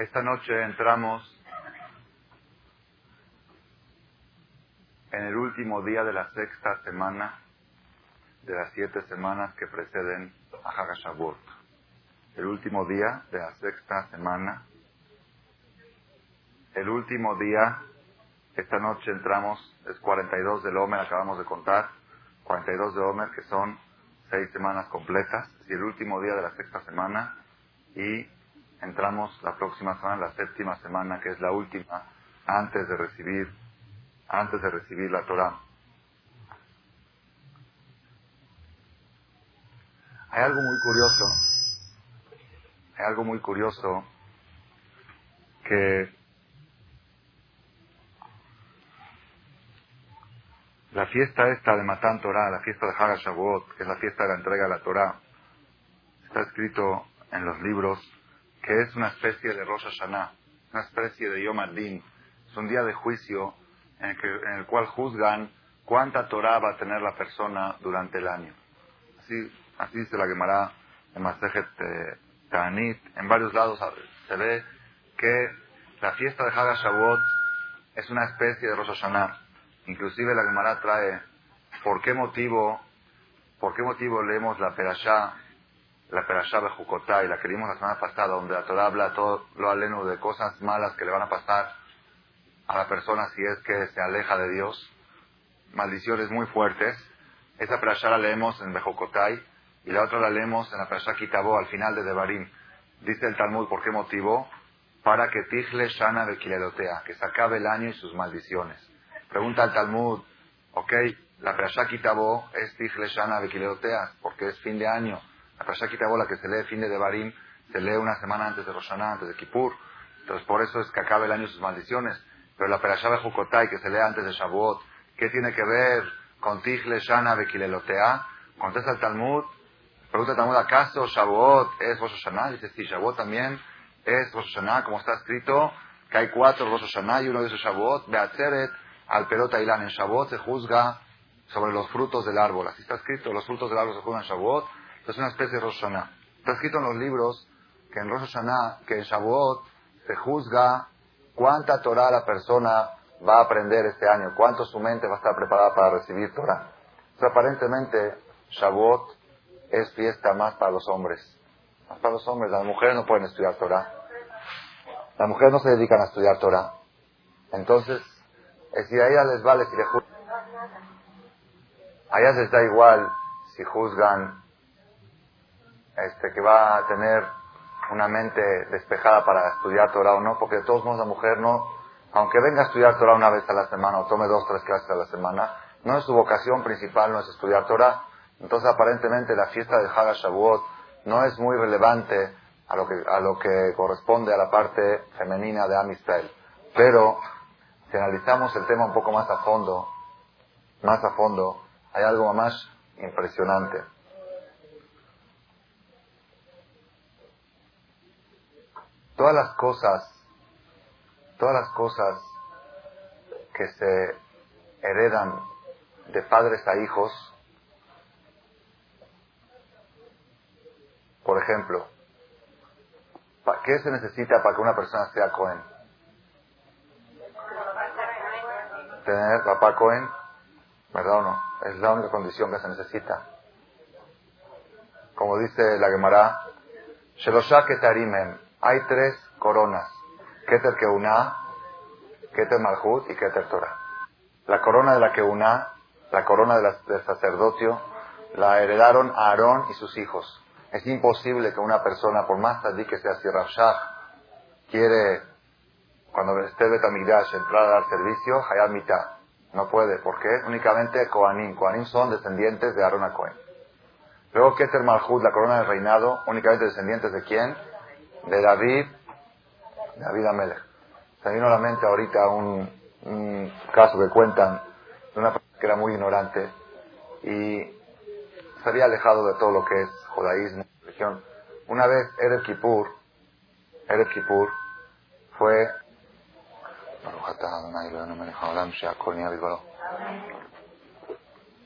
Esta noche entramos en el último día de la sexta semana de las siete semanas que preceden a Hagashabot. El último día de la sexta semana. El último día, esta noche entramos, es 42 del Omer, acabamos de contar, 42 de Omer, que son seis semanas completas, y el último día de la sexta semana, y entramos la próxima semana, la séptima semana, que es la última, antes de recibir, antes de recibir la Torah. Hay algo muy curioso, hay algo muy curioso que la fiesta esta de Matan Torah, la fiesta de Haga Shavuot, que es la fiesta de la entrega de la Torah, está escrito en los libros que es una especie de Rosh Hashanah, una especie de Yom Adin. Es un día de juicio en el, cual juzgan cuánta Torah va a tener la persona durante el año. Así, así dice la Gemara en Masejet eh, Ta'anit. En varios lados se ve que la fiesta de Haga Shavuot es una especie de Rosh Hashanah. Inclusive la Gemara trae por qué motivo, por qué motivo leemos la Perashá la Perashá y la que vimos la semana pasada, donde la Torah habla todo lo aleno de cosas malas que le van a pasar a la persona si es que se aleja de Dios, maldiciones muy fuertes. Esa Perashá la leemos en Bejocotai y la otra la leemos en la Perashá Kitabó al final de Devarim. Dice el Talmud, ¿por qué motivo? Para que Tijle Shana Bekiledotea, que se acabe el año y sus maldiciones. Pregunta el Talmud, ok, la Perashá Kitabó es Tijle Shana Bekiledotea, porque es fin de año la Parashá Kitabola que se lee fin de Devarim se lee una semana antes de Roshaná, antes de Kippur. Entonces por eso es que acaba el año sus maldiciones. Pero la Parashá de Jukotai que se lee antes de Shavuot, ¿qué tiene que ver con Tigle, Shana, Bekilelotea? Contesta el Talmud. Pregunta el Talmud, ¿acaso Shavuot es Rosh Hashanah? Dice, sí, Shavuot también es Rosh Hashanah, como está escrito, que hay cuatro Rosh Hashanah y uno de esos Shavuot. Beatzeret, al Perota Ilan. En Shavuot se juzga sobre los frutos del árbol. Así está escrito, los frutos del árbol se juzgan en Shavuot es una especie de Rosh Hashanah. Está escrito en los libros que en Rosh Hashanah, que en Shavuot se juzga cuánta Torah la persona va a aprender este año, cuánto su mente va a estar preparada para recibir Torah. aparentemente Shavuot es fiesta más para los hombres. Más para los hombres. Las mujeres no pueden estudiar Torah. Las mujeres no se dedican a estudiar Torah. Entonces, si a ellas les vale si le juzgan. A ellas les da igual si juzgan este, que va a tener una mente despejada para estudiar Torah o no, porque de todos modos la mujer no, aunque venga a estudiar Torah una vez a la semana o tome dos, tres clases a la semana, no es su vocación principal, no es estudiar Torah. Entonces aparentemente la fiesta de Haga Shavuot no es muy relevante a lo que, a lo que corresponde a la parte femenina de Amistel. Pero si analizamos el tema un poco más a fondo, más a fondo, hay algo más impresionante. Todas las cosas, todas las cosas que se heredan de padres a hijos, por ejemplo, ¿qué se necesita para que una persona sea Cohen? Tener papá Cohen, ¿verdad o no? Es la única condición que se necesita. Como dice la Gemara, Sheloshah Ketarimem, hay tres coronas. Keter Keuná, Keter Malhut y Keter Torah. La corona de la Keuná, la corona del sacerdocio, la heredaron Aarón y sus hijos. Es imposible que una persona, por más tardí que sea si quiere, cuando esté Betamigdash, entrar a dar servicio, Hayat Mitah. No puede. ¿Por qué? Únicamente Koanim. Koanim son descendientes de Aarón a Cohen. Luego Keter Malhut, la corona del reinado, únicamente descendientes de quién? De David, David Amelech. Se vino a la mente ahorita un, caso que cuentan de una persona que era muy ignorante y se había alejado de todo lo que es judaísmo, religión. Una vez Erev Kippur, Erev Kippur fue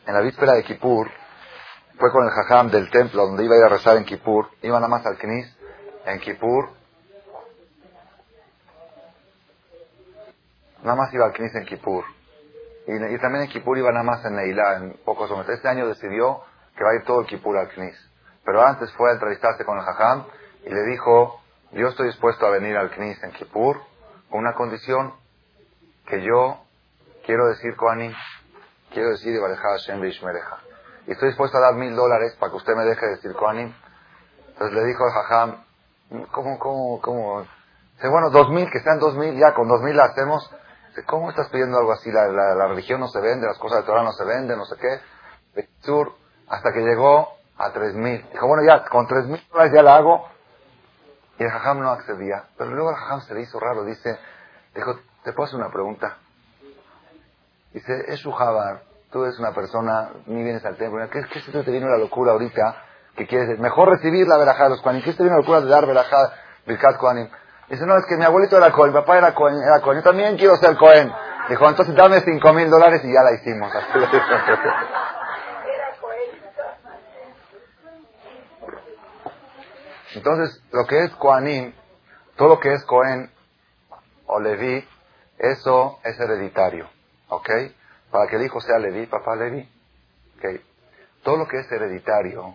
en la víspera de Kippur fue con el jajam del templo donde iba a ir a rezar en Kippur, iba nada más al Knis en Kippur nada más iba al Knis en Kippur. Y, también en Kippur iba nada más en Neilá, en pocos momentos. Este año decidió que va a ir todo el Kippur al Knis. Pero antes fue a entrevistarse con el Jajam y le dijo, yo estoy dispuesto a venir al Knis en Kippur con una condición que yo quiero decir Koanim, quiero decir Hashem Y estoy dispuesto a dar mil dólares para que usted me deje decir Koanim. Entonces le dijo al Jajam, ¿cómo, cómo, cómo? Dice, bueno, dos mil, que sean dos mil, ya con dos mil la hacemos. Dice, ¿cómo estás pidiendo algo así? La, la, religión no se vende, las cosas de Torah no se venden, no sé qué. Sur, hasta que llegó a tres mil. Dijo, bueno, ya, con tres mil dólares ya la hago. Y el Jajam no accedía. Pero luego el Jajam se le hizo raro, dice, dijo, ¿te puedo hacer una pregunta? Dice, es Jabar, tú eres una persona, ni vienes al templo. ¿Qué, qué se te vino la locura ahorita? Que quieres Mejor recibir la verajada de los Kohanim. ¿Qué vino la locura de dar verajada Birkat Kohanim? Dice, no, es que mi abuelito era Cohen, mi papá era Cohen, era Cohen. Yo también quiero ser Cohen. Dijo, entonces dame cinco mil dólares y ya la hicimos. Entonces, lo que es Kohanim, todo lo que es Cohen o Levi, eso es hereditario. ¿Ok? Para que el hijo sea Levi, papá Levi. ¿Ok? Todo lo que es hereditario,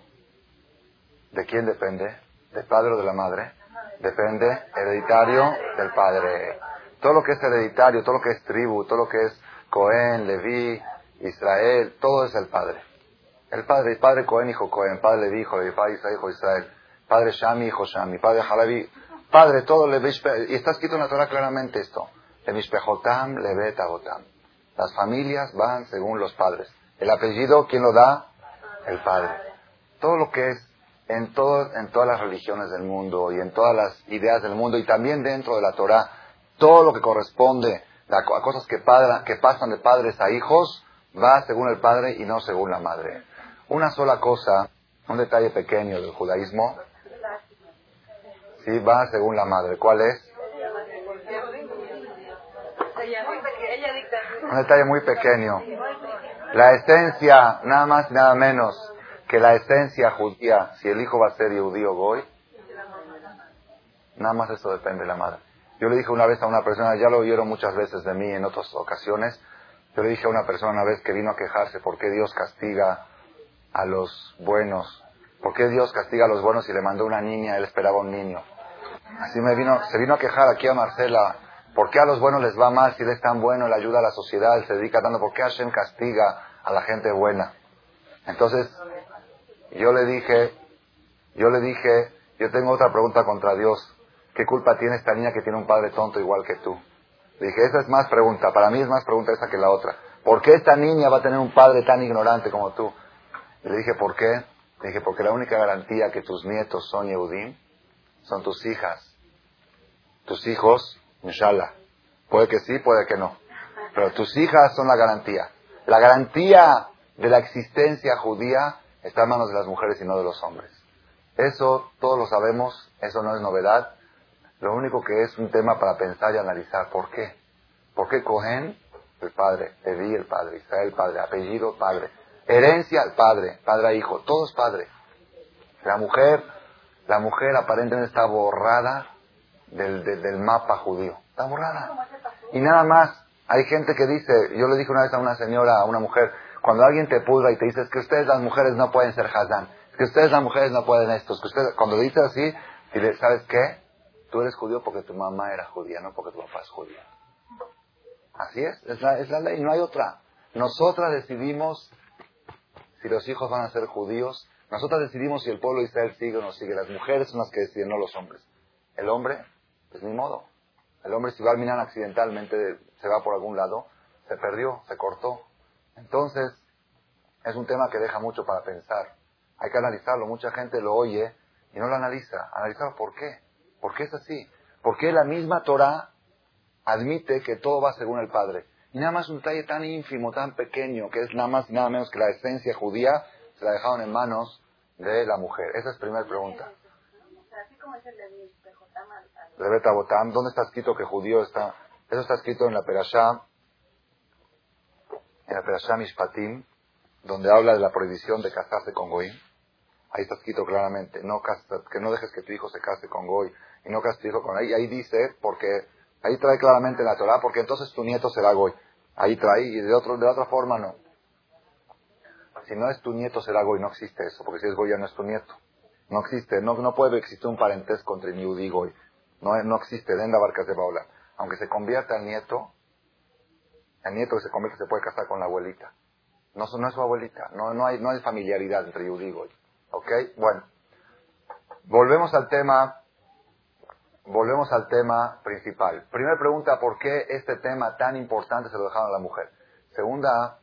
¿de quién depende? ¿Del padre o de la madre? Depende hereditario del padre. Todo lo que es hereditario, todo lo que es tribu, todo lo que es Cohen, Levi, Israel, todo es el padre. El padre, el padre Cohen, hijo Cohen, padre Levi, hijo Levi, padre Israel, hijo Israel, padre Shami, hijo Shami, padre Halavi, padre, todo Levi, y está escrito en la Torah claramente esto. Levispejotam, Levet, Agotam. Las familias van según los padres. El apellido, ¿quién lo da? El padre. Todo lo que es en, todo, en todas las religiones del mundo y en todas las ideas del mundo y también dentro de la Torah, todo lo que corresponde a cosas que, pasan de padres a hijos va según el padre y no según la madre. Una sola cosa, un detalle pequeño del judaísmo, sí va según la madre. ¿Cuál es? Un detalle muy pequeño. La esencia, nada más y nada menos que la esencia judía, si el hijo va a ser judío goy, nada más eso depende de la madre. Yo le dije una vez a una persona, ya lo oyeron muchas veces de mí en otras ocasiones, yo le dije a una persona una vez que vino a quejarse, ¿por qué Dios castiga a los buenos? ¿Por qué Dios castiga a los buenos y le mandó una niña, él esperaba un niño? Así me vino, se vino a quejar aquí a Marcela, ¿Por qué a los buenos les va mal si él es tan bueno, le ayuda a la sociedad, él se dedica tanto? ¿Por qué Hashem castiga a la gente buena? Entonces, yo le dije, yo le dije, yo tengo otra pregunta contra Dios. ¿Qué culpa tiene esta niña que tiene un padre tonto igual que tú? Le dije, esa es más pregunta, para mí es más pregunta esa que la otra. ¿Por qué esta niña va a tener un padre tan ignorante como tú? le dije, ¿por qué? Le dije, porque la única garantía que tus nietos son Yehudim son tus hijas. Tus hijos Inshallah. Puede que sí, puede que no. Pero tus hijas son la garantía. La garantía de la existencia judía está en manos de las mujeres y no de los hombres. Eso todos lo sabemos, eso no es novedad. Lo único que es un tema para pensar y analizar. ¿Por qué? ¿Por qué Cohen? El padre. Evi, el padre. Israel, el padre. Apellido, padre. Herencia, el padre. Padre a hijo. Todo es padre. La mujer, la mujer aparentemente está borrada del, del, mapa judío. Está borrada. Y nada más, hay gente que dice, yo le dije una vez a una señora, a una mujer, cuando alguien te pudra y te dice, que ustedes las mujeres no pueden ser Hazán, que ustedes las mujeres no pueden esto, es que ustedes, cuando dice así, dile, ¿sabes qué? Tú eres judío porque tu mamá era judía, no porque tu papá es judío. Así es, es la, es la ley, no hay otra. Nosotras decidimos si los hijos van a ser judíos, nosotras decidimos si el pueblo de Israel sigue o no sigue, las mujeres son las que deciden, no los hombres. El hombre pues ni modo. El hombre si va al minar accidentalmente, se va por algún lado, se perdió, se cortó. Entonces, es un tema que deja mucho para pensar. Hay que analizarlo. Mucha gente lo oye y no lo analiza. Analizar por qué. ¿Por qué es así? ¿Por qué la misma Torah admite que todo va según el Padre? Y nada más un detalle tan ínfimo, tan pequeño, que es nada más y nada menos que la esencia judía, se la dejaron en manos de la mujer. Esa es la primera pregunta. Rebeta Botam, ¿dónde está escrito que judío está? Eso está escrito en la Perashá, en la Perashá Mishpatim, donde habla de la prohibición de casarse con Goy. Ahí está escrito claramente, no que no dejes que tu hijo se case con Goy y no cases tu hijo con ahí. Ahí dice, porque Ahí trae claramente la Torah, porque entonces tu nieto será Goy. Ahí trae, y de, otro, de otra forma no. Si no es tu nieto será Goy, no existe eso, porque si es Goy ya no es tu nieto. No existe, no, no puede existir un parentesco entre Yehudi y Goy. No, no existe, den la barca de Baula. Aunque se convierta el nieto, el nieto que se convierte se puede casar con la abuelita. No, no es su abuelita, no, no, hay, no hay familiaridad entre Yehudi y Goy. ¿Ok? Bueno. Volvemos al tema, volvemos al tema principal. Primera pregunta, ¿por qué este tema tan importante se lo dejaron a la mujer? Segunda,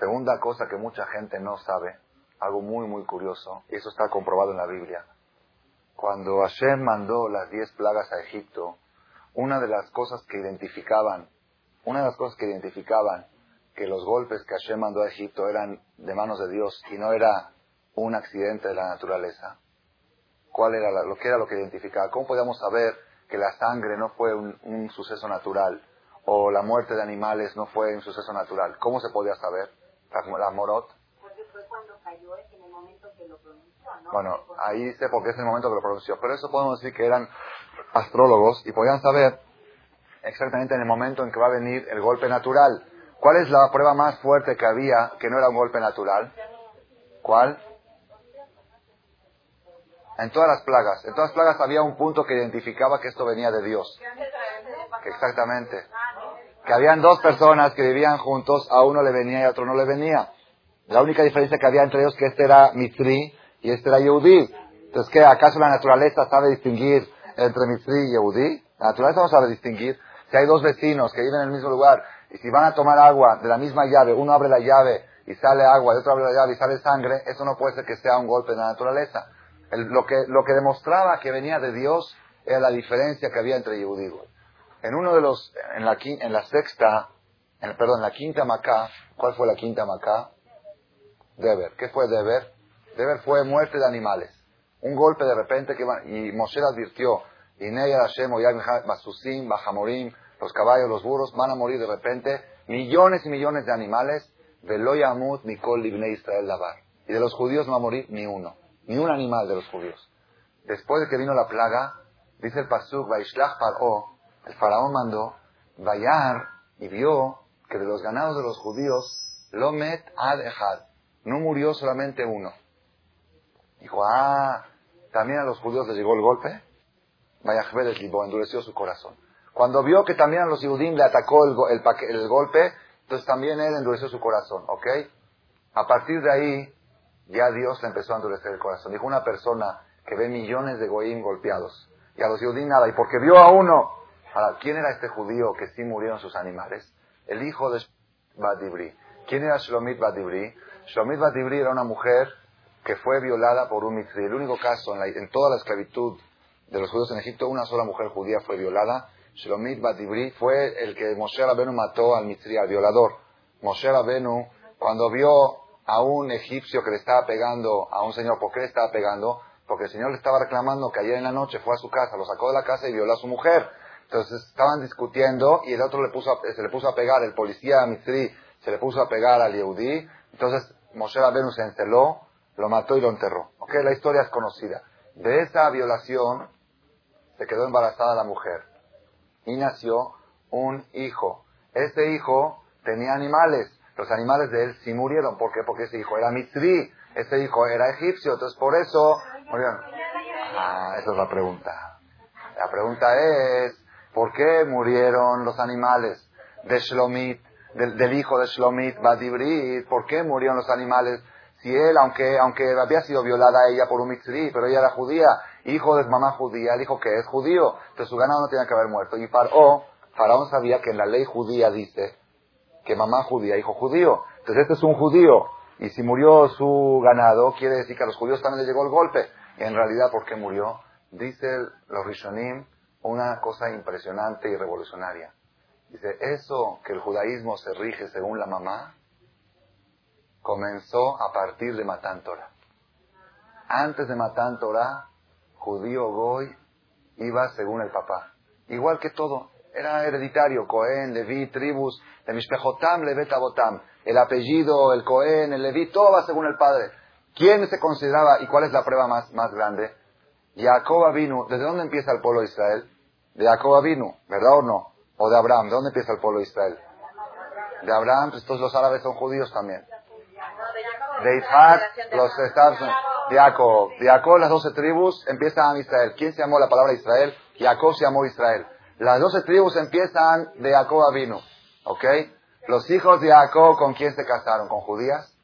segunda cosa que mucha gente no sabe, algo muy, muy curioso, y eso está comprobado en la Biblia. Cuando Hashem mandó las diez plagas a Egipto, una de las cosas que identificaban, una de las cosas que identificaban que los golpes que Hashem mandó a Egipto eran de manos de Dios y no era un accidente de la naturaleza, ¿cuál era lo que era lo que identificaba? ¿Cómo podíamos saber que la sangre no fue un, suceso natural o la muerte de animales no fue un suceso natural? ¿Cómo se podía saber? La, morot. Porque fue cuando cayó, en el momento que lo pronunció, ¿no? Bueno, ahí sé porque es el momento que lo pronunció. Pero eso podemos decir que eran astrólogos y podían saber exactamente en el momento en que va a venir el golpe natural. ¿Cuál es la prueba más fuerte que había que no era un golpe natural? ¿Cuál? En todas las plagas. En todas las plagas había un punto que identificaba que esto venía de Dios. Exactamente. Que habían dos personas que vivían juntos, a uno le venía y a otro no le venía. La única diferencia que había entre ellos que este era Mitri y este era Yehudi. Entonces, ¿qué? ¿Acaso la naturaleza sabe distinguir entre Mitri y Yehudi? La naturaleza no sabe distinguir. Si hay dos vecinos que viven en el mismo lugar y si van a tomar agua de la misma llave, uno abre la llave y sale agua, y otro abre la llave y sale sangre, eso no puede ser que sea un golpe de la naturaleza lo, que, lo que demostraba que venía de Dios era la diferencia que había entre Yehudí En uno de los, en la, en la sexta, perdón, en la quinta Macá, ¿cuál fue la quinta Macá? Deber. ¿Qué fue Deber? Deber fue muerte de animales. Un golpe de repente que y Moshe advirtió, Basusim, Bajamorim, los caballos, los burros, van a morir de repente, millones y millones de animales, Veloyamut, Nikol, Libne Israel, Lavar. Y de los judíos no va a morir ni uno ni un animal de los judíos. Después de que vino la plaga, dice el Pasuk, Vaishlach Paró, el faraón mandó, Vayar, y vio que de los ganados de los judíos, Lomet Ad Echad, no murió solamente uno. Dijo, ah, también a los judíos les llegó el golpe. Vayachbedes Libo, endureció su corazón. Cuando vio que también a los judíos le atacó el, el, el golpe, entonces también él endureció su corazón, ¿ok? A partir de ahí, ya Dios le empezó a endurecer el corazón. Dijo una persona que ve millones de goyim golpeados y a los judíos nada, y porque vio a uno. Ahora, ¿quién era este judío que sí murieron sus animales? El hijo de Badibri. ¿Quién era Shlomit Badibri? Shlomit Badibri era una mujer que fue violada por un mitri. El único caso en, toda la esclavitud de los judíos en Egipto, una sola mujer judía fue violada. Shlomit Badibri fue el que Moshe Rabenu mató al mitri, al violador. Moshe Rabenu, cuando vio a un egipcio que le estaba pegando a un señor. ¿Por qué le estaba pegando? Porque el señor le estaba reclamando que ayer en la noche fue a su casa, lo sacó de la casa y violó a su mujer. Entonces estaban discutiendo y el otro se le puso a pegar, el policía Mitri se le puso a pegar al Yehudi. Entonces Moshe Rabenu se enceló, lo mató y lo enterró. ¿Ok? La historia es conocida. De esa violación se quedó embarazada la mujer y nació un hijo. Este hijo tenía animales los animales de él sí murieron. ¿Por qué? Porque ese hijo era mitri, ese hijo era egipcio, entonces por eso murieron. Ah, esa es la pregunta. La pregunta es, ¿por qué murieron los animales de Shlomit, del, hijo de Shlomit, Badibrit? ¿Por qué murieron los animales? Si él, aunque, aunque había sido violada ella por un mitri, pero ella era judía, hijo de mamá judía, el hijo que es judío, entonces su ganado no tenía que haber muerto. Y Faraón, Faraón sabía que en la ley judía dice que mamá judía, hijo judío. Entonces este es un judío. Y si murió su ganado, quiere decir que a los judíos también les llegó el golpe. Y en realidad, ¿por qué murió? Dice los Rishonim una cosa impresionante y revolucionaria. Dice, eso que el judaísmo se rige según la mamá, comenzó a partir de Matán Torah. Antes de Matán Torah, judío Goy iba según el papá. Igual que todo, era hereditario, Cohen, Leví, tribus, de Mishpejotam, Levet Abotam. El apellido, el Cohen, el Leví, todo va según el padre. ¿Quién se consideraba y cuál es la prueba más, más grande? Jacob vino. ¿Desde dónde empieza el pueblo de Israel? De Jacob vino, ¿verdad o no? ¿O de Abraham? ¿De dónde empieza el pueblo de Israel? De Abraham, pues todos los árabes son judíos también. De Isaac, los estados de Jacob. Jacob, las doce tribus empiezan a Israel. ¿Quién se llamó la palabra Israel? Jacob se llamó Israel. Las doce tribus empiezan de Jacob a vino. ¿Ok? Los hijos de Jacob, ¿con quién se casaron? ¿Con judías?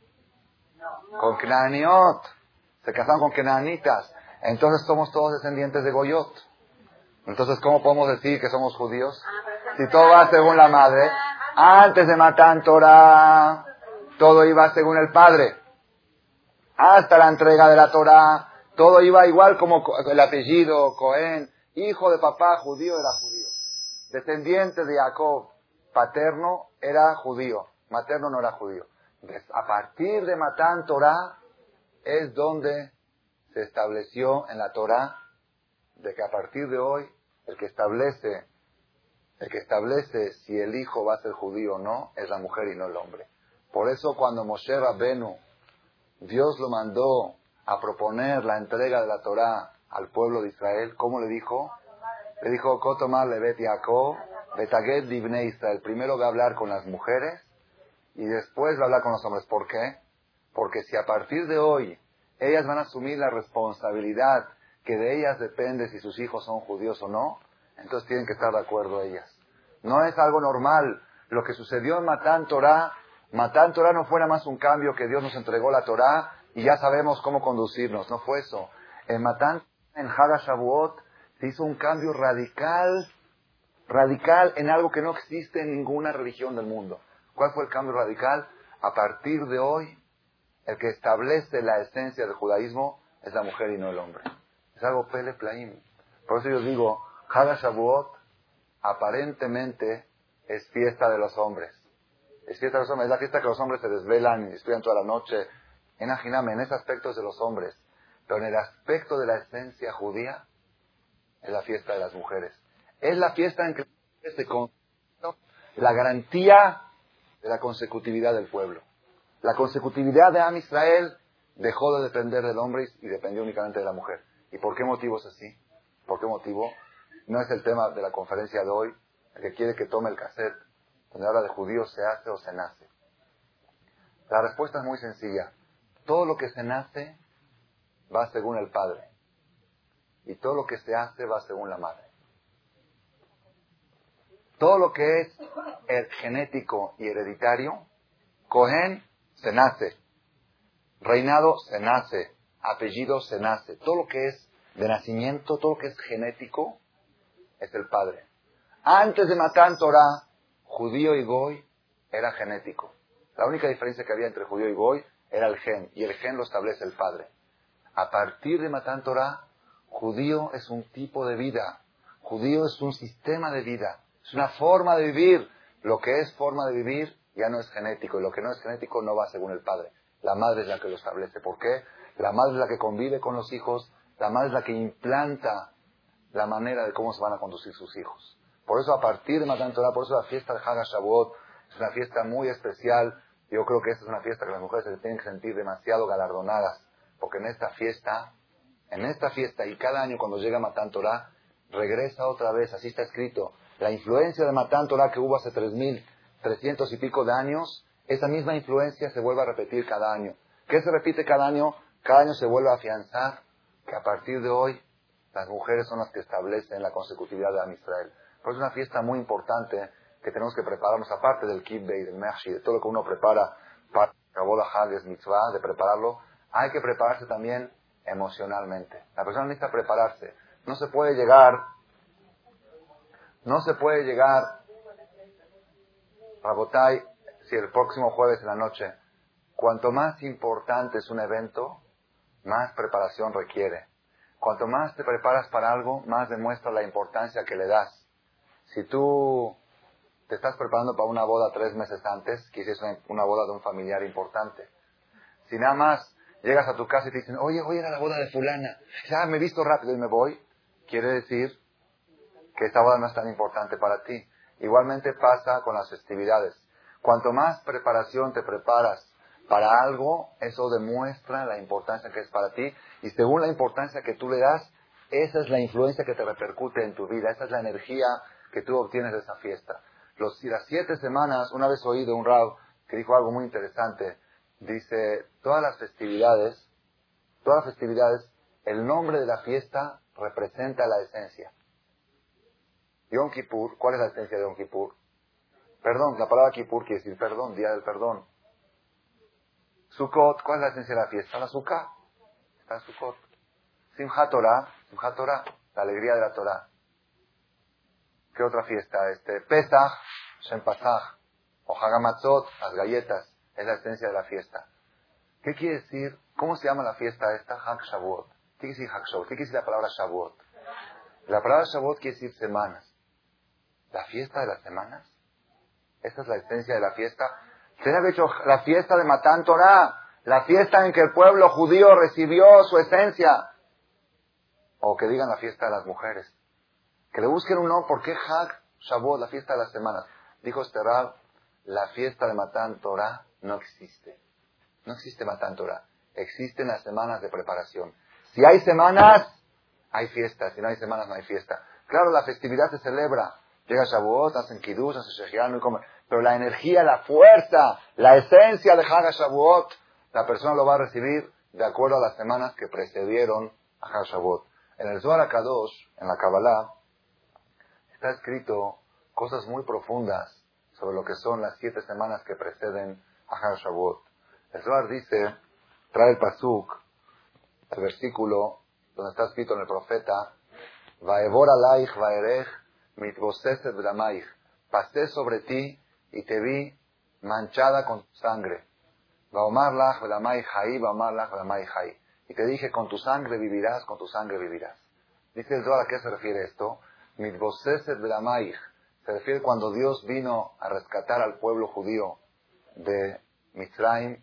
Con Canaaniot. Se casaron con Canaanitas. Entonces somos todos descendientes de Goyot. Entonces, ¿cómo podemos decir que somos judíos? Si todo va según la madre, antes de matar Torah, todo iba según el padre. Hasta la entrega de la Torah, todo iba igual como el apellido, Cohen, hijo de papá judío era judío. Descendiente de Jacob, paterno era judío, materno no era judío. a partir de Matán Torah es donde se estableció en la Torah de que a partir de hoy el que establece el que establece si el hijo va a ser judío o no es la mujer y no el hombre. Por eso cuando Moshe Rabbenu Dios lo mandó a proponer la entrega de la Torah al pueblo de Israel, ¿cómo le dijo? Le dijo, Kotomar lebet Yaakov, betaget divne Israel. Primero va a hablar con las mujeres y después va a hablar con los hombres. ¿Por qué? Porque si a partir de hoy ellas van a asumir la responsabilidad que de ellas depende si sus hijos son judíos o no, entonces tienen que estar de acuerdo ellas. No es algo normal. Lo que sucedió en Matán Torah, Matán Torah no fue nada más un cambio que Dios nos entregó la Torah y ya sabemos cómo conducirnos. No fue eso. En Matán, en Haga Shavuot, se hizo un cambio radical, radical en algo que no existe en ninguna religión del mundo. ¿Cuál fue el cambio radical? A partir de hoy, el que establece la esencia del judaísmo es la mujer y no el hombre. Es algo pele Por eso yo digo, Haga Shavuot aparentemente es fiesta de los hombres. Es fiesta de los hombres, es la fiesta que los hombres se desvelan y estudian toda la noche. En en ese aspecto es de los hombres. Pero en el aspecto de la esencia judía, es la fiesta de las mujeres. Es la fiesta en que se la garantía de la consecutividad del pueblo. La consecutividad de Am Israel dejó de depender del hombre y dependió únicamente de la mujer. ¿Y por qué motivo es así? ¿Por qué motivo? No es el tema de la conferencia de hoy, el que quiere que tome el cassette, donde habla de judíos, ¿se hace o se nace? La respuesta es muy sencilla. Todo lo que se nace va según el padre. Y todo lo que se hace va según la madre. Todo lo que es genético y hereditario, Cohen se nace. Reinado se nace. Apellido se nace. Todo lo que es de nacimiento, todo lo que es genético, es el padre. Antes de matar Torah, judío y goy era genético. La única diferencia que había entre judío y goy era el gen, y el gen lo establece el padre. A partir de Matán Torah, judío es un tipo de vida, judío es un sistema de vida, es una forma de vivir. Lo que es forma de vivir ya no es genético, y lo que no es genético no va según el padre. La madre es la que lo establece. ¿Por qué? La madre es la que convive con los hijos, la madre es la que implanta la manera de cómo se van a conducir sus hijos. Por eso a partir de Matan Torah, por eso la fiesta de Haga Shavuot es una fiesta muy especial. Yo creo que esta es una fiesta que las mujeres se tienen que sentir demasiado galardonadas, porque en esta fiesta, en esta fiesta y cada año cuando llega Matan Torah, regresa otra vez, así está escrito, la influencia de Matan Torah que hubo hace tres mil trescientos y pico de años, esa misma influencia se vuelve a repetir cada año. ¿Qué se repite cada año? Cada año se vuelve a afianzar que a partir de hoy las mujeres son las que establecen la consecutividad de Amisrael. Pero es una fiesta muy importante que tenemos que prepararnos, aparte del kibbeh y del mershi, de todo lo que uno prepara para la boda Hagez mitzvah, de prepararlo, hay que prepararse también emocionalmente. La persona necesita prepararse. No se puede llegar, no se puede llegar, Rabotai, si el próximo jueves en la noche, cuanto más importante es un evento, más preparación requiere. Cuanto más te preparas para algo, más demuestra la importancia que le das. Si tú te estás preparando para una boda tres meses antes, quizás una, una boda de un familiar importante. Si nada más llegas a tu casa y te dicen, oye, voy a ir a la boda de fulana, ya me he visto rápido y me voy, quiere decir que esta boda no es tan importante para ti. Igualmente pasa con las festividades. Cuanto más preparación te preparas para algo, eso demuestra la importancia que es para ti y según la importancia que tú le das, esa es la influencia que te repercute en tu vida, esa es la energía que tú obtienes de esa fiesta. Los, las siete semanas, una vez oído un rab que dijo algo muy interesante, dice, todas las festividades, todas las festividades, el nombre de la fiesta representa la esencia. Yom Kippur, ¿cuál es la esencia de Yom Kippur? Perdón, la palabra Kippur quiere decir perdón, día del perdón. Sukkot, ¿cuál es la esencia de la fiesta? La Sukkah. Está en Sukkot. Simchat Torah, Simchat Torah, la alegría de la Torah. ¿Qué otra fiesta? Este, Pesach, Shem Pasach, o Hagamatzot, las galletas, es la esencia de la fiesta. ¿Qué quiere decir? ¿Cómo se llama la fiesta esta? Hag Shavuot. ¿Qué quiere decir Hag Shavuot? ¿Qué quiere decir la palabra Shavuot? La palabra Shavuot quiere decir semanas. ¿La fiesta de las semanas? Esta es la esencia de la fiesta. Se ha dicho la fiesta de Matán Torah, la fiesta en que el pueblo judío recibió su esencia. O que digan la fiesta de las mujeres. Que le busquen un nombre. ¿Por qué Hag Shavuot, la fiesta de las semanas? Dijo Esteral, la fiesta de Matán Torah no existe. No existe Matán Torah. Existen las semanas de preparación. Si hay semanas, hay fiesta. Si no hay semanas, no hay fiesta. Claro, la festividad se celebra. Llega Shavuot, hacen Kiddush, hacen Shechianu y comen. Pero la energía, la fuerza, la esencia de Hag Shavuot, la persona lo va a recibir de acuerdo a las semanas que precedieron a Hag Shavuot. En el Zohar Kadosh, en la Kabbalah, está escrito cosas muy profundas sobre lo que son las siete semanas que preceden a Hag Shavuot. El Zohar dice, trae el pasuk, el versículo donde está escrito en el profeta, Vaevor alaich vaerech mitvoseset blamaich. Pasé sobre ti y te vi manchada con sangre. Vaomar lach vlamai hai, vaomar lach hai. Y te dije, con tu sangre vivirás, con tu sangre vivirás. Dice el Zohar, ¿a qué se refiere esto? Mitvoseset blamaich. Se refiere cuando Dios vino a rescatar al pueblo judío de Mitzrayim,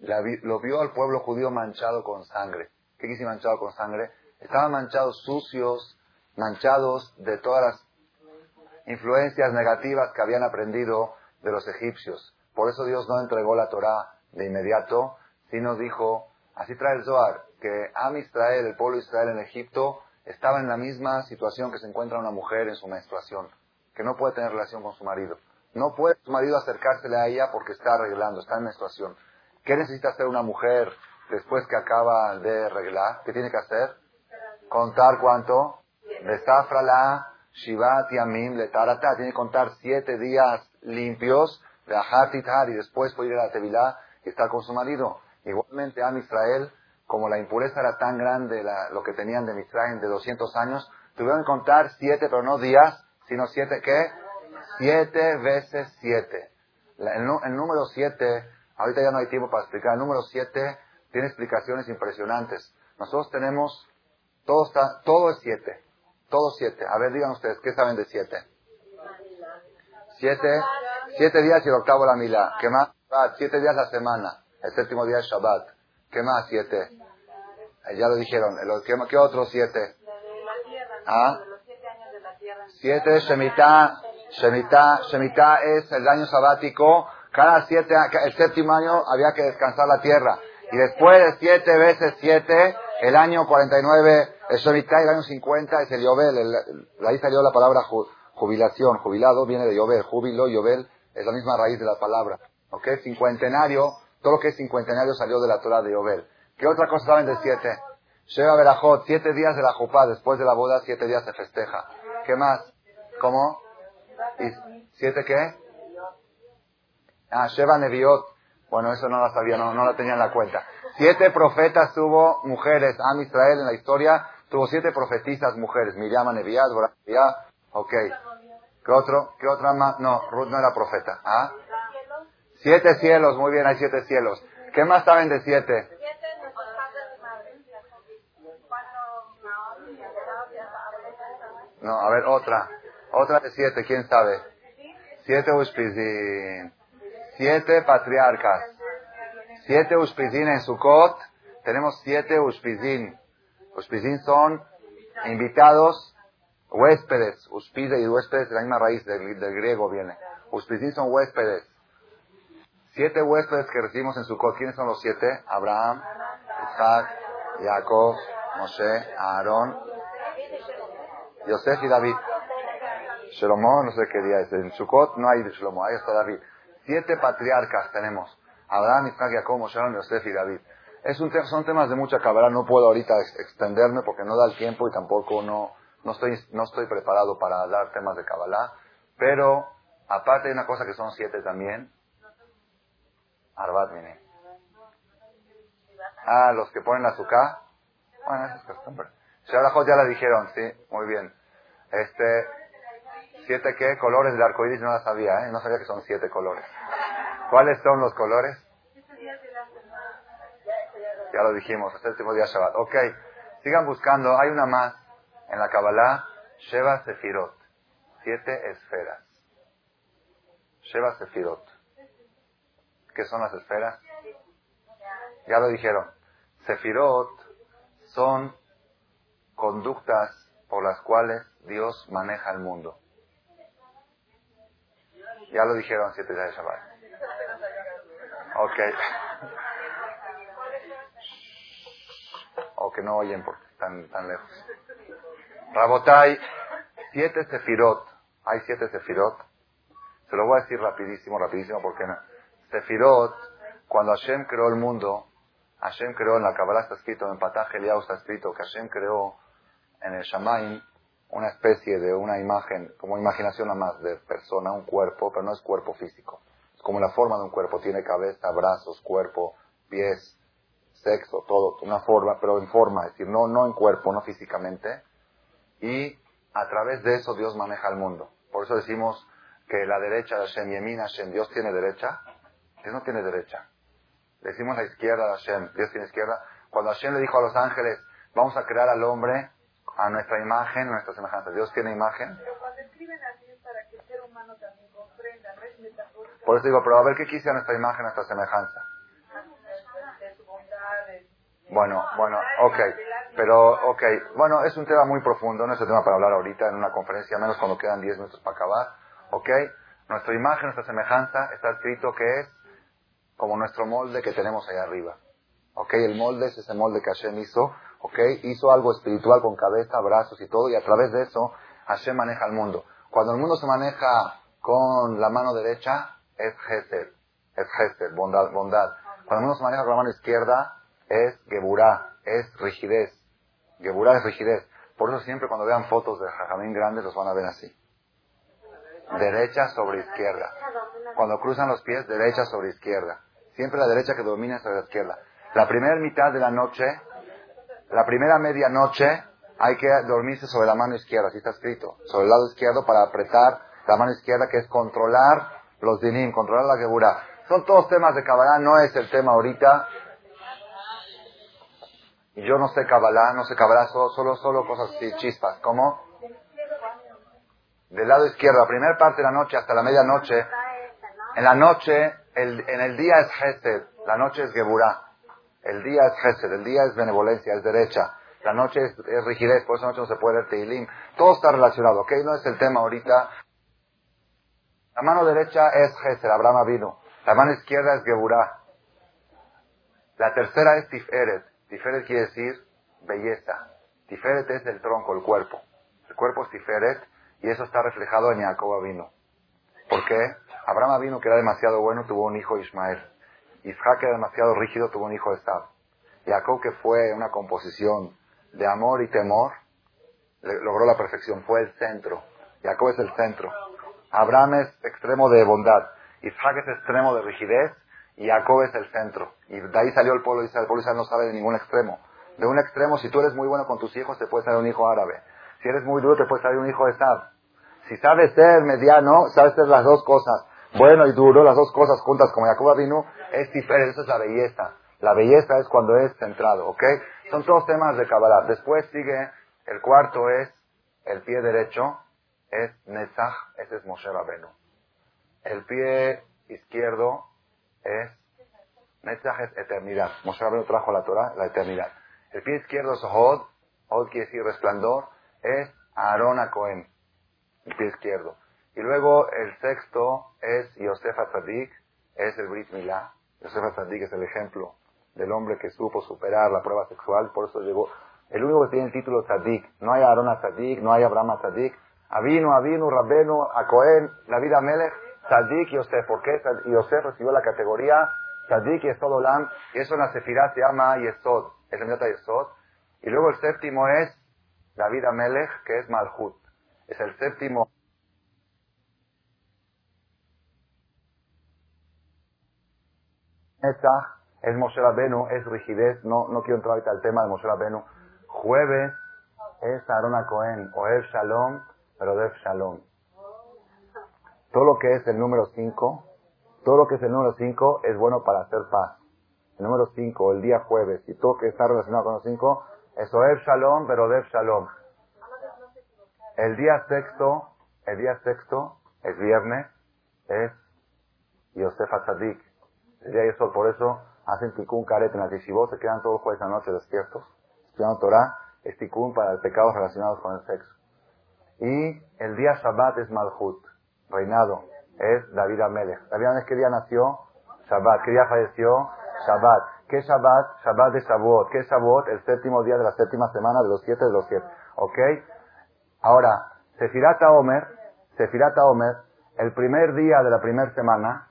lo vio al pueblo judío manchado con sangre. ¿Qué decir manchado con sangre? Estaban manchados sucios, manchados de todas las influencias negativas que habían aprendido de los egipcios. Por eso Dios no entregó la Torah de inmediato, sino dijo, así trae el Zohar, que Am Israel, el pueblo de Israel en Egipto, estaba en la misma situación que se encuentra una mujer en su menstruación, que no puede tener relación con su marido. No puede su marido acercársele a ella porque está arreglando, está en menstruación. ¿Qué necesita hacer una mujer después que acaba de arreglar? ¿Qué tiene que hacer? Contar cuánto. la Shivat Yamim le tarata. Tiene que contar siete días limpios de y después puede ir a la Tevilá y estar con su marido. Igualmente a Israel, como la impureza era tan grande, lo que tenían de Israel de 200 años, tuvieron que contar siete, pero no días, sino siete, ¿qué? Siete veces siete. el, número siete, ahorita ya no hay tiempo para explicar, el número siete tiene explicaciones impresionantes. Nosotros tenemos, todo está, todo es siete. Todo siete. A ver, digan ustedes, ¿qué saben de siete? Siete, siete días y el octavo la mila. ¿Qué más? Siete días la semana. El séptimo día es Shabbat. ¿Qué más? Siete. Eh, ya lo dijeron. ¿Qué, qué otro siete? ¿Ah? Siete, Shemitah. Shemitah, Shemitah es el año sabático. Cada siete, el séptimo año había que descansar la tierra. Y después de siete veces siete, el año 49 es Shemitah, el año 50 es el Yobel. ahí salió la palabra jubilación. Jubilado viene de Yobel. Júbilo, Yobel es la misma raíz de la palabra. ¿Ok? Cincuentenario, todo lo que es cincuentenario salió de la Torah de Yobel. ¿Qué otra cosa saben de siete? Sheva Berajot, siete días de la Jupá, después de la boda, siete días se festeja. ¿Qué más? ¿Cómo? ¿Y siete qué? Ah, Sheva Neviot. Bueno, eso no la sabía, no, no la tenía en la cuenta. Siete profetas tuvo mujeres. Am Israel en la historia tuvo siete profetisas mujeres. Miriam, Neviat, Borah, ok. ¿Qué otro? ¿Qué otra más? No, Ruth no era profeta. ¿Ah? Siete cielos, muy bien, hay siete cielos. ¿Qué más saben de siete? No, a ver, otra. Otra de siete, ¿quién sabe? Siete Ushpizin. Siete patriarcas. Siete Ushpizin en Sukkot. Tenemos siete Ushpizin. Ushpizin son invitados, huéspedes. Ushpize y huéspedes de la misma raíz, del, griego viene. Ushpizin son huéspedes. Siete huéspedes que recibimos en Sukkot. ¿Quiénes son los siete? Abraham, Isaac, Jacob, Moshe, Aarón, Yosef y David. Shlomo, no sé qué día es. En Sukkot no hay Shlomo, ahí está David. Siete patriarcas tenemos. Abraham, Isaac, Jacob, Moshe, Yosef y David. Es un son temas de mucha cabra, no puedo ahorita extenderme porque no da el tiempo y tampoco no, no, estoy, no estoy preparado para dar temas de Kabbalah. Pero, aparte de una cosa que son siete también, Arbat, mire. Ah, los que ponen azúcar. Bueno, esa es costumbre. ya la dijeron, sí, muy bien. Este, siete qué colores del arco iris no la sabía, ¿eh? No sabía que son siete colores. ¿Cuáles son los colores? Ya lo dijimos, el último día Shabbat. Ok, sigan buscando. Hay una más en la Kabbalah, Sheva Sefirot. Siete esferas. Sheva Sefirot. ¿Qué son las esferas? Ya lo dijeron. Sefirot son conductas por las cuales Dios maneja el mundo. Ya lo dijeron siete días de Shabbat. Ok. O que no oyen porque están tan lejos. Rabotai, siete sefirot. Hay siete sefirot. Se lo voy a decir rapidísimo, rapidísimo, porque no. Sefirot, cuando Hashem creó el mundo, Hashem creó en la Kabbalah está escrito, en Patah Eliyahu está escrito que Hashem creó en el Shamaim una especie de una imagen, como imaginación nada más de persona, un cuerpo, pero no es cuerpo físico. Es como la forma de un cuerpo, tiene cabeza, brazos, cuerpo, pies, sexo, todo, una forma, pero en forma, es decir, no, no en cuerpo, no físicamente. Y a través de eso Dios maneja el mundo. Por eso decimos que la derecha de Hashem, Yemin Hashem, Dios tiene derecha, Dios no tiene derecha. Decimos la izquierda de Hashem, Dios tiene izquierda. Cuando Hashem le dijo a los ángeles, vamos a crear al hombre a nuestra imagen, nuestra semejanza. Dios tiene imagen. Pero cuando escriben así es para que el ser humano también comprenda, no es metafórica. Por eso digo, pero a ver qué quise a nuestra imagen, a nuestra semejanza. Bueno, bueno, ok. Pero, ok. Bueno, es un tema muy profundo, no es un tema para hablar ahorita en una conferencia, menos cuando quedan 10 minutos para acabar. Ok. Nuestra imagen, nuestra semejanza, está escrito que es como nuestro molde que tenemos ahí arriba. Ok. El molde es ese molde que Hashem hizo ¿ok? Hizo algo espiritual con cabeza, brazos y todo, y a través de eso Hashem maneja el mundo. Cuando el mundo se maneja con la mano derecha, es Gesed, es Gesed, bondad, bondad. Cuando el mundo se maneja con la mano izquierda, es Geburah, es rigidez. Geburah es rigidez. Por eso siempre cuando vean fotos de Jajamín grandes los van a ver así. Derecha sobre izquierda. Cuando cruzan los pies, derecha sobre izquierda. Siempre la derecha que domina sobre la izquierda. La primera mitad de la noche la primera medianoche hay que dormirse sobre la mano izquierda, así está escrito, sobre el lado izquierdo para apretar la mano izquierda, que es controlar los dinim, controlar la gebura. Son todos temas de Kabbalah, no es el tema ahorita. Yo no sé Kabbalah, no sé Kabbalah, solo, solo, cosas así, chispas. ¿Cómo? Del lado izquierdo, la primera parte de la noche hasta la medianoche. En la noche, en el día es Gesed, la noche es Geburah. El día es gesed, el día es benevolencia, es derecha. La noche es, rigidez, por noche no se puede ver teilim. Todo está relacionado, ¿ok? No es el tema ahorita. La mano derecha es gesed, Abraham vino. La mano izquierda es geburah. La tercera es tiferet. Tiferet quiere decir belleza. Tiferet es el tronco, el cuerpo. El cuerpo es tiferet y eso está reflejado en Jacob vino. ¿Por qué? Abraham vino que era demasiado bueno, tuvo un hijo Ismael. Isaac era demasiado rígido, tuvo un hijo de Sab. Jacob, que fue una composición de amor y temor, logró la perfección, fue el centro. Jacob es el centro. Abraham es extremo de bondad. Isaac es extremo de rigidez y Jacob es el centro. Y de ahí salió el pueblo Israel. El pueblo Israel no sabe de ningún extremo. De un extremo, si tú eres muy bueno con tus hijos, te puede salir un hijo árabe. Si eres muy duro, te puede salir un hijo de Sab. Si sabes ser mediano, sabes ser las dos cosas bueno y duro, las dos cosas juntas como Jacob vino, es diferente, eso es la belleza. La belleza es cuando es centrado, ¿ok? Son todos temas de Kabbalah. Después sigue, el cuarto es, el pie derecho, es Netzach, ese es Moshe Rabenu. El pie izquierdo es, Netzach es eternidad. Moshe Rabenu trajo la Torah, la eternidad. El pie izquierdo es Hod, Hod quiere decir resplandor, es Aarón Cohen, el pie izquierdo. Y luego el sexto es Yosef Atzadik, es el Brit Milá. Yosef Atzadik es el ejemplo del hombre que supo superar la prueba sexual, por eso llegó. El único que tiene el título Tzadik, no hay Aarón Tzadik, no hay Abraham Tzadik, Avinu, Avinu, Rabbenu, Acohen, David Amelech, Sadik Yosef. ¿Por qué Yosef recibió la categoría Sadik y Esod Olam? Y eso en la Sefirah se llama Yesod. Es el Yesod. Y luego el séptimo es David Amelech, que es Malhut. Es el séptimo. Es Moshe Rabenu, es rigidez, no, no quiero entrar ahorita al tema de Moshe Rabenu. Jueves es Arona Cohen, o El Shalom, pero Dev Shalom. Todo lo que es el número 5, todo lo que es el número 5 es bueno para hacer paz. El número 5, el día jueves, y todo que está relacionado con los 5, es Oev Shalom, pero Dev Shalom. El día sexto, el día sexto, es viernes, es Yosef Atzadik. El día eso, por eso hacen tikkun karet en la yeshivot, se quedan todos jueves a noche despiertos, estudiando Torah, es tikkun para pecados relacionados con el sexo. Y el día Shabbat es Malhut, reinado, es David Amelech. David Amelech, ¿qué día nació? Shabbat. ¿Qué día falleció? Shabbat. ¿Qué Shabbat? Shabbat de Shavuot. ¿Qué Shavuot? El séptimo día de la séptima semana de los siete de los siete. ¿Ok? Ahora, Sefirata Omer, Sefirata Omer, el primer día de la primera semana,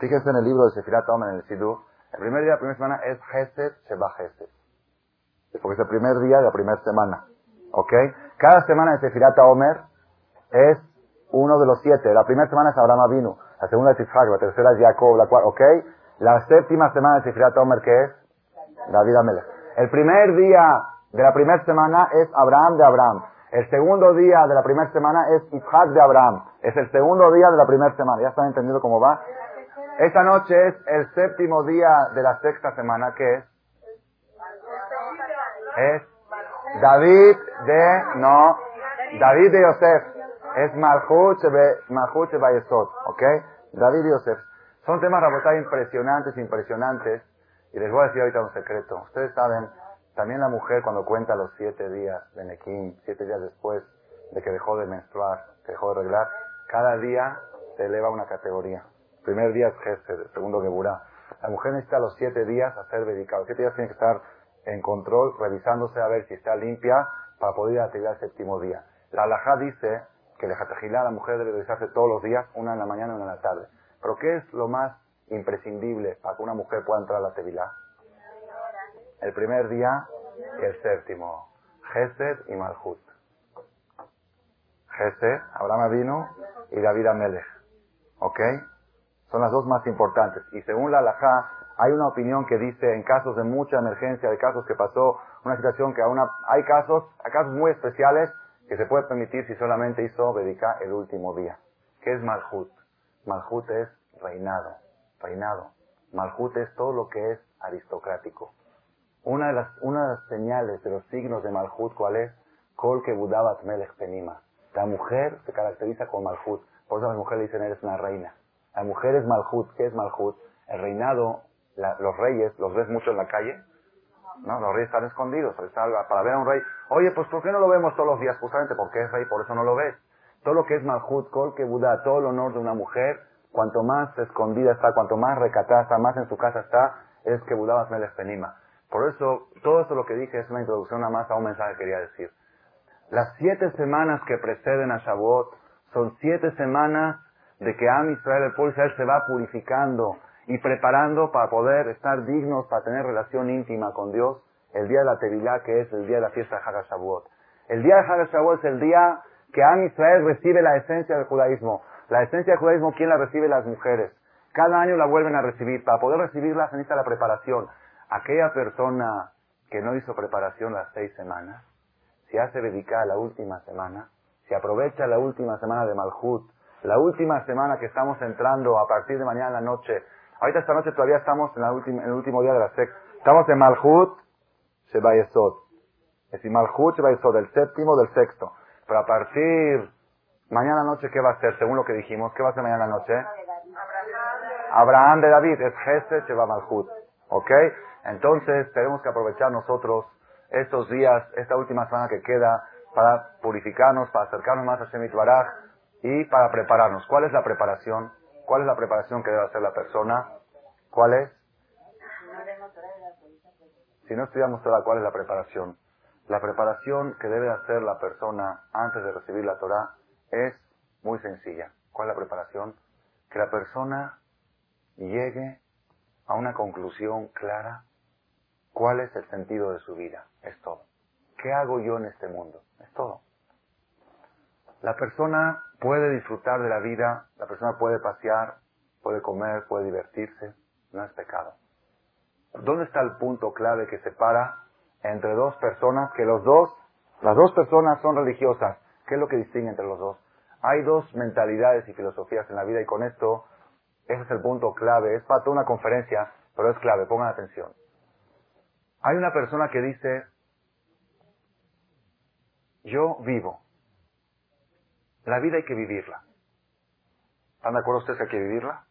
fíjense en el libro de Sefirata Omer, en el Sidú, el primer día de la primera semana es Gesed Sheba Gesed. Porque es el primer día de la primera semana. ¿Ok? Cada semana de Sefirata Omer es uno de los siete. La primera semana es Abraham Avinu, la segunda es Isaac, la tercera es Jacob, la cuarta, ¿ok? La séptima semana de Sefirata Omer, ¿qué es? David Amelech. El primer día de la primera semana es Abraham de Abraham. El segundo día de la primera semana es Isaac de Abraham. Es el segundo día de la primera semana. ¿Ya están entendiendo cómo va? Esta noche es el séptimo día de la sexta semana, ¿qué es? Es David de, no, David de Yosef. Es Malchut Bayesot, ¿ok? David y Yosef. Son temas, Rabotay, impresionantes, impresionantes. Y les voy a decir ahorita un secreto. Ustedes saben, también la mujer cuando cuenta los siete días de Nekim, siete días después de que dejó de menstruar, que dejó de arreglar, cada día se eleva una categoría. Primer día es Gesed, el segundo Geburah. La mujer necesita los siete días a ser dedicado. Siete días tiene que estar en control, revisándose a ver si está limpia para poder ir a actividad el séptimo día. La alajá dice que el jatajilá la mujer debe revisarse todos los días, una en la mañana y una en la tarde. Pero ¿qué es lo más imprescindible para que una mujer pueda entrar a la tevilá? El primer día y el séptimo. Gesed y Malhut. Gesed, Abraham vino y David Amelech. ¿Ok? Son las dos más importantes. Y según la alajá, hay una opinión que dice en casos de mucha emergencia, de casos que pasó una situación que aún hay casos, casos muy especiales que se puede permitir si solamente hizo dedicar el último día. ¿Qué es Malhut? Malhut es reinado, reinado. Malhut es todo lo que es aristocrático. Una de las, una de las señales de los signos de Malhut, ¿cuál es? Kol que Budabat Melech Penima. La mujer se caracteriza con Malhut. Por eso a la mujer le dicen, eres una reina. La mujer es Malhut. ¿Qué es Malhut? El reinado, los reyes, ¿los ves mucho en la calle? No, los reyes están escondidos. Para ver a un rey, oye, pues ¿por qué no lo vemos todos los días? Justamente porque es rey, por eso no lo ves. Todo lo que es Malhut, Kol que Buda, todo el honor de una mujer, cuanto más escondida está, cuanto más recatada está, más en su casa está, es que Buda Melech Penima. Por eso, todo eso lo que dije es una introducción nada más a un mensaje que quería decir. Las siete semanas que preceden a Shavuot son siete semanas de que Am Israel, el pueblo Israel, se va purificando y preparando para poder estar dignos, para tener relación íntima con Dios, el día de la Tevilá, que es el día de la fiesta de Haga Shavuot. El día de Haga Shavuot es el día que Am Israel recibe la esencia del judaísmo. La esencia del judaísmo, ¿quién la recibe? Las mujeres. Cada año la vuelven a recibir. Para poder recibirla se necesita la preparación. Aquella persona que no hizo preparación las seis semanas, si hace dedicar la última semana, si aprovecha la última semana de Malhut, la última semana que estamos entrando a partir de mañana la noche, ahorita esta noche todavía estamos en, la última, en el último día de la sexta, estamos en Malhut, Shebayesod. Es decir, Malhut, Shebayesod, del séptimo, del sexto. Pero a partir, mañana noche, ¿qué va a ser? Según lo que dijimos, ¿qué va a ser mañana noche? Abraham de David, es Jesse Sheba Malhut. ¿Ok? Entonces tenemos que aprovechar nosotros estos días, esta última semana que queda, para purificarnos, para acercarnos más a Shemit Baraj y para prepararnos. ¿Cuál es la preparación? ¿Cuál es la preparación que debe hacer la persona? ¿Cuál es? Si no estudiamos Torah, ¿cuál es la preparación? La preparación que debe hacer la persona antes de recibir la Torah es muy sencilla. ¿Cuál es la preparación? Que la persona llegue a una conclusión clara. ¿Cuál es el sentido de su vida? Es todo. ¿Qué hago yo en este mundo? Es todo. La persona puede disfrutar de la vida, la persona puede pasear, puede comer, puede divertirse, no es pecado. ¿Dónde está el punto clave que separa entre dos personas que los dos, las dos personas son religiosas? ¿Qué es lo que distingue entre los dos? Hay dos mentalidades y filosofías en la vida y con esto, ese es el punto clave. Es para toda una conferencia, pero es clave, pongan atención. Hay una persona que dice, yo vivo. La vida hay que vivirla. ¿Están de acuerdo ustedes que hay que vivirla?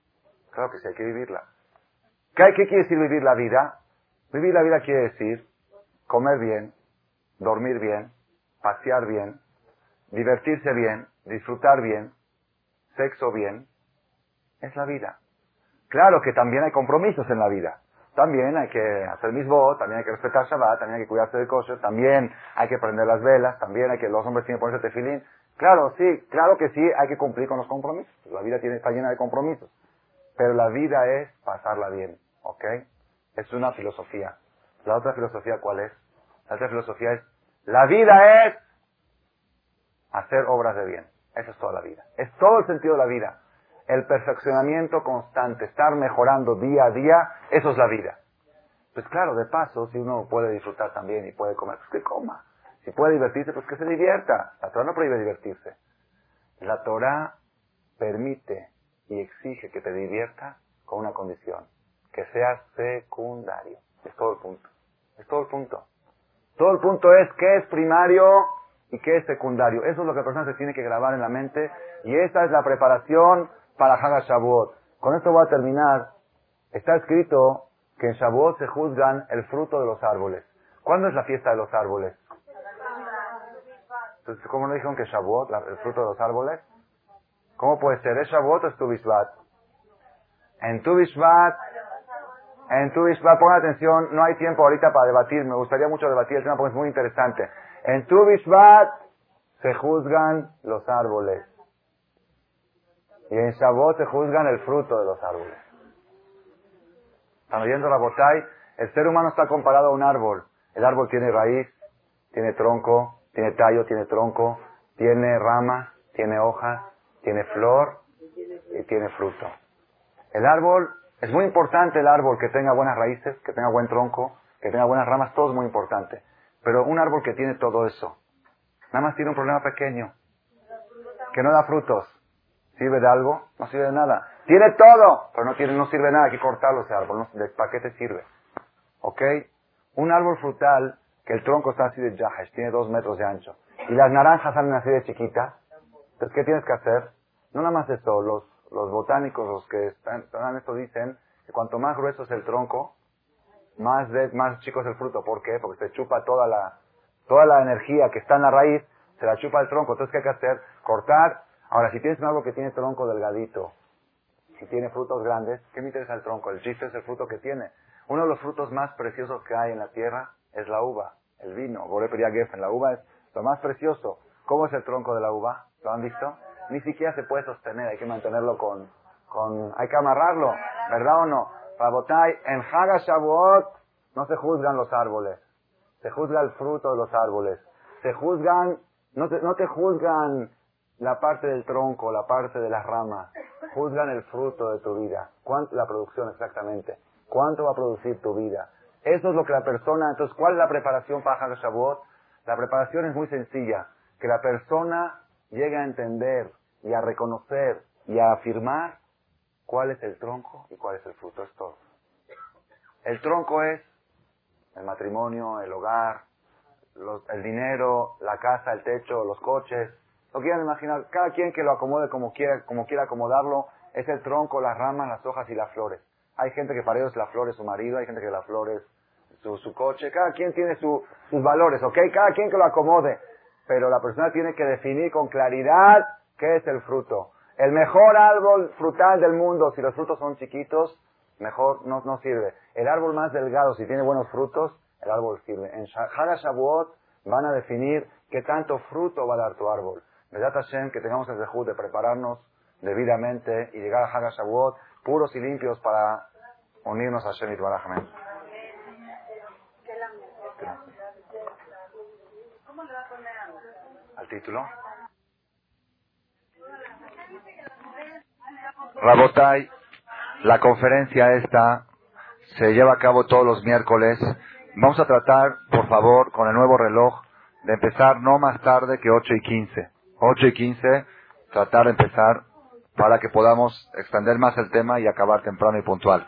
Claro que sí, hay que vivirla. ¿Qué, ¿Qué quiere decir vivir la vida? Vivir la vida quiere decir comer bien, dormir bien, pasear bien, divertirse bien, disfrutar bien, sexo bien. Es la vida. Claro que también hay compromisos en la vida. También hay que hacer misbot, también hay que respetar Shabbat, también hay que cuidarse de kosher, también hay que prender las velas, también hay que los hombres tienen que ponerse tefilín. Claro, sí, claro que sí, hay que cumplir con los compromisos. La vida tiene, está llena de compromisos. Pero la vida es pasarla bien, ¿ok? Es una filosofía. La otra filosofía, ¿cuál es? La otra filosofía es, la vida es hacer obras de bien. Eso es toda la vida. Es todo el sentido de la vida. El perfeccionamiento constante, estar mejorando día a día, eso es la vida. Pues claro, de paso, si uno puede disfrutar también y puede comer, pues que coma. Si puede divertirse, pues que se divierta. La Torah no prohíbe divertirse. La Torah permite y exige que te diviertas con una condición, que seas secundario. Es todo el punto. Es todo el punto. Todo el punto es qué es primario y qué es secundario. Eso es lo que la persona se tiene que grabar en la mente y esa es la preparación para Haga Shavuot. Con esto voy a terminar. Está escrito que en Shavuot se juzgan el fruto de los árboles. ¿Cuándo es la fiesta de los árboles? Entonces, ¿cómo no dijeron que Shavuot, el fruto de los árboles? ¿Cómo puede ser? ¿Es Shavuot o es Tu En Tu en Tu pongan atención, no hay tiempo ahorita para debatir, me gustaría mucho debatir el tema porque es muy interesante. En Tu se juzgan los árboles. Y en Shavuot se juzgan el fruto de los árboles. Están oyendo la botay. El ser humano está comparado a un árbol. El árbol tiene raíz, tiene tronco, tiene tallo, tiene tronco, tiene ramas, tiene hojas, tiene flor y tiene fruto. El árbol, es muy importante el árbol que tenga buenas raíces, que tenga buen tronco, que tenga buenas ramas, todo es muy importante. Pero un árbol que tiene todo eso, nada más tiene un problema pequeño, que no da frutos. ¿Sirve de algo? No sirve de nada. Tiene todo, pero no, sirve nada, hay que cortarlo ese árbol. No, ¿Para qué te sirve? ¿Ok? Un árbol frutal, que el tronco está así de yahash, tiene dos metros de ancho, y las naranjas salen así de chiquitas, entonces ¿qué tienes que hacer? No nada más eso, los, los botánicos, los que están, en esto dicen que cuanto más grueso es el tronco, más, más chico es el fruto. ¿Por qué? Porque se chupa toda la, toda la energía que está en la raíz, se la chupa el tronco. Entonces, ¿qué hay que hacer? Cortar. Ahora, si tienes algo que tiene tronco delgadito, si tiene frutos grandes, ¿qué me interesa el tronco? El chiste es el fruto que tiene. Uno de los frutos más preciosos que hay en la tierra es la uva, el vino. Geffen. La uva es lo más precioso. ¿Cómo es el tronco de la uva? ¿Lo han visto? ni siquiera se puede sostener, hay que mantenerlo con, con hay que amarrarlo, ¿verdad o no? Rabotai, en Haga Shavuot no se juzgan los árboles, se juzga el fruto de los árboles, se juzgan, no te, no te juzgan la parte del tronco, la parte de las ramas, juzgan el fruto de tu vida, cuánto la producción exactamente, cuánto va a producir tu vida. Eso es lo que la persona, entonces, ¿cuál es la preparación para Haga Shavuot? La preparación es muy sencilla, que la persona llegue a entender y a reconocer y a afirmar cuál es el tronco y cuál es el fruto. Es todo. El tronco es el matrimonio, el hogar, el dinero, la casa, el techo, los coches. Lo quieran imaginar, cada quien que lo acomode como quiera, como quiera acomodarlo, es el tronco, las ramas, las hojas y las flores. Hay gente que para ellos la flor es su marido, hay gente que la flor es su, su coche, cada quien tiene sus valores, ¿ok? Cada quien que lo acomode. Pero la persona tiene que definir con claridad ¿Qué es el fruto? El mejor árbol frutal del mundo, si los frutos son chiquitos, mejor no, no sirve. El árbol más delgado, si tiene buenos frutos, el árbol sirve. En Haga Shavuot van a definir qué tanto fruto va a dar tu árbol. Vedat Hashem, que tengamos el dejud de prepararnos debidamente y llegar a Haga Shavuot puros y limpios para unirnos a Hashem y ¿Al título? Rabotai, la conferencia esta se lleva a cabo todos los miércoles. Vamos a tratar, por favor, con el nuevo reloj, de empezar no más tarde que 8 y 15. 8 y 15, tratar de empezar para que podamos extender más el tema y acabar temprano y puntual.